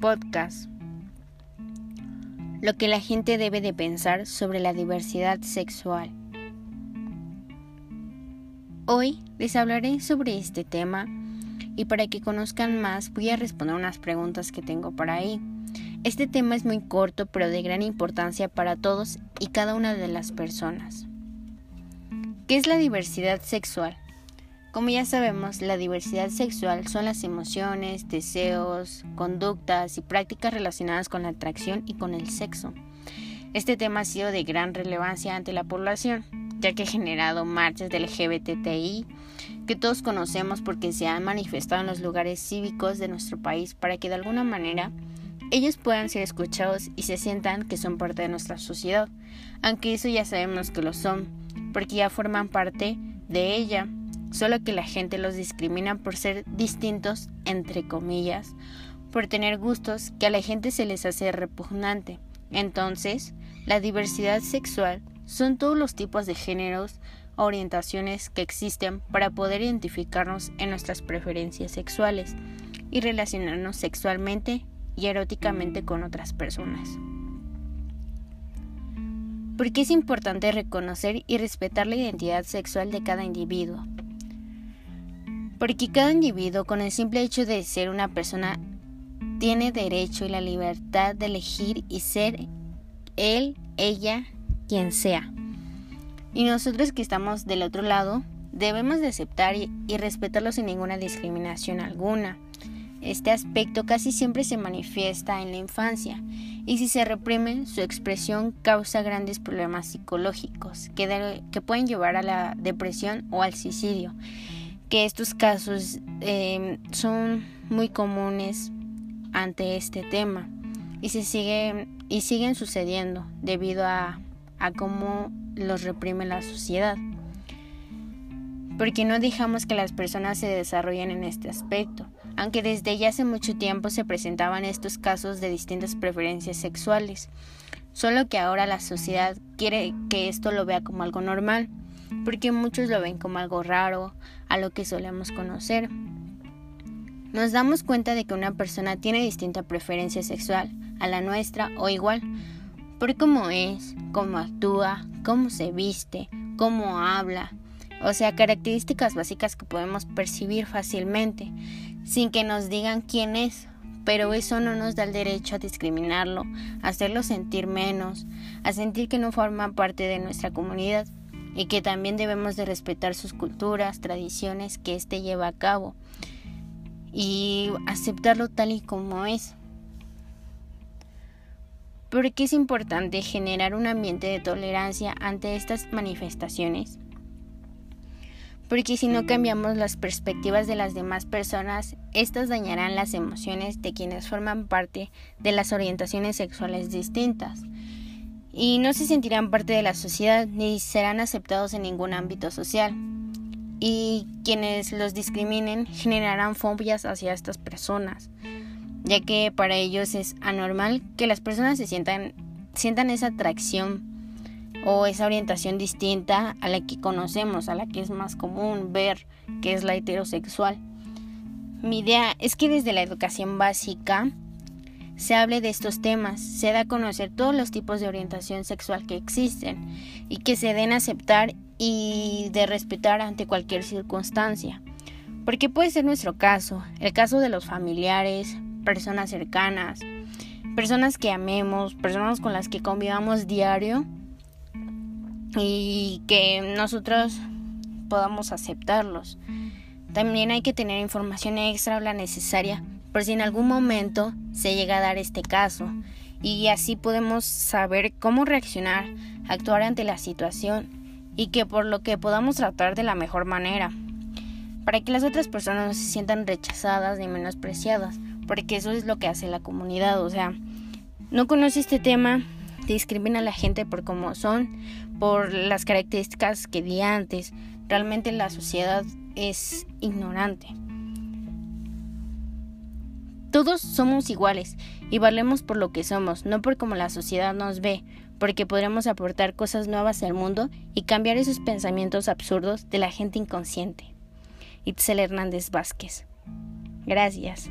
podcast. Lo que la gente debe de pensar sobre la diversidad sexual. Hoy les hablaré sobre este tema y para que conozcan más voy a responder unas preguntas que tengo por ahí. Este tema es muy corto pero de gran importancia para todos y cada una de las personas. ¿Qué es la diversidad sexual? Como ya sabemos, la diversidad sexual son las emociones, deseos, conductas y prácticas relacionadas con la atracción y con el sexo. Este tema ha sido de gran relevancia ante la población, ya que ha generado marchas del LGBTI que todos conocemos porque se han manifestado en los lugares cívicos de nuestro país para que de alguna manera ellos puedan ser escuchados y se sientan que son parte de nuestra sociedad, aunque eso ya sabemos que lo son, porque ya forman parte de ella solo que la gente los discrimina por ser distintos, entre comillas, por tener gustos que a la gente se les hace repugnante. Entonces, la diversidad sexual son todos los tipos de géneros, orientaciones que existen para poder identificarnos en nuestras preferencias sexuales y relacionarnos sexualmente y eróticamente con otras personas. Porque es importante reconocer y respetar la identidad sexual de cada individuo, porque cada individuo con el simple hecho de ser una persona tiene derecho y la libertad de elegir y ser él, ella, quien sea. Y nosotros que estamos del otro lado debemos de aceptar y, respetarlo sin ninguna discriminación alguna. Este aspecto casi siempre se manifiesta en la infancia y si se reprime, su expresión causa grandes problemas psicológicos que, que pueden llevar a la depresión o al suicidio que estos casos em, son muy comunes ante este tema y se siguen y siguen sucediendo debido a, a cómo los reprime la sociedad. Porque no dejamos que las personas se desarrollen en este aspecto, aunque desde ya hace mucho tiempo se presentaban estos casos de distintas preferencias sexuales, solo que ahora la sociedad quiere que esto lo vea como algo normal porque muchos lo ven como algo raro a lo que solemos conocer. Nos damos cuenta de que una persona tiene distinta preferencia sexual a la nuestra o igual, por cómo es, cómo actúa, cómo se viste, cómo habla, o sea, características básicas que podemos percibir fácilmente, sin que nos digan quién es, pero eso no nos da el derecho a discriminarlo, a hacerlo sentir menos, a sentir que no forma parte de nuestra comunidad y que también debemos de respetar sus culturas, tradiciones que éste lleva a cabo y aceptarlo tal y como es. ¿Por qué es importante generar un ambiente de tolerancia ante estas manifestaciones? Porque si no cambiamos las perspectivas de las demás personas, estas dañarán las emociones de quienes forman parte de las orientaciones sexuales distintas y no se sentirán parte de la sociedad ni serán aceptados en ningún ámbito social. Y quienes los discriminen generarán fobias hacia estas personas, ya que para ellos es anormal que las personas se sientan, sientan esa atracción o esa orientación distinta a la que conocemos, a la que es más común ver, que es la heterosexual. Mi idea es que desde la educación básica se hable de estos temas, se da a conocer todos los tipos de orientación sexual que existen y que se den aceptar y de respetar ante cualquier circunstancia. Porque puede ser nuestro caso, el caso de los familiares, personas cercanas, personas que amemos, personas con las que convivamos diario y que nosotros podamos aceptarlos. También hay que tener información extra o la necesaria por si en algún momento se llega a dar este caso. Y así podemos saber cómo reaccionar, actuar ante la situación y que por lo que podamos tratar de la mejor manera, para que las otras personas no se sientan rechazadas ni menospreciadas, porque eso es lo que hace la comunidad, o sea, no conoce este tema, discrimina a la gente por cómo son, por las características que di antes, realmente la sociedad es ignorante. Todos somos iguales y valemos por lo que somos, no por cómo la sociedad nos ve, porque podremos aportar cosas nuevas al mundo y cambiar esos pensamientos absurdos de la gente inconsciente. Itzel Hernández Vázquez. Gracias.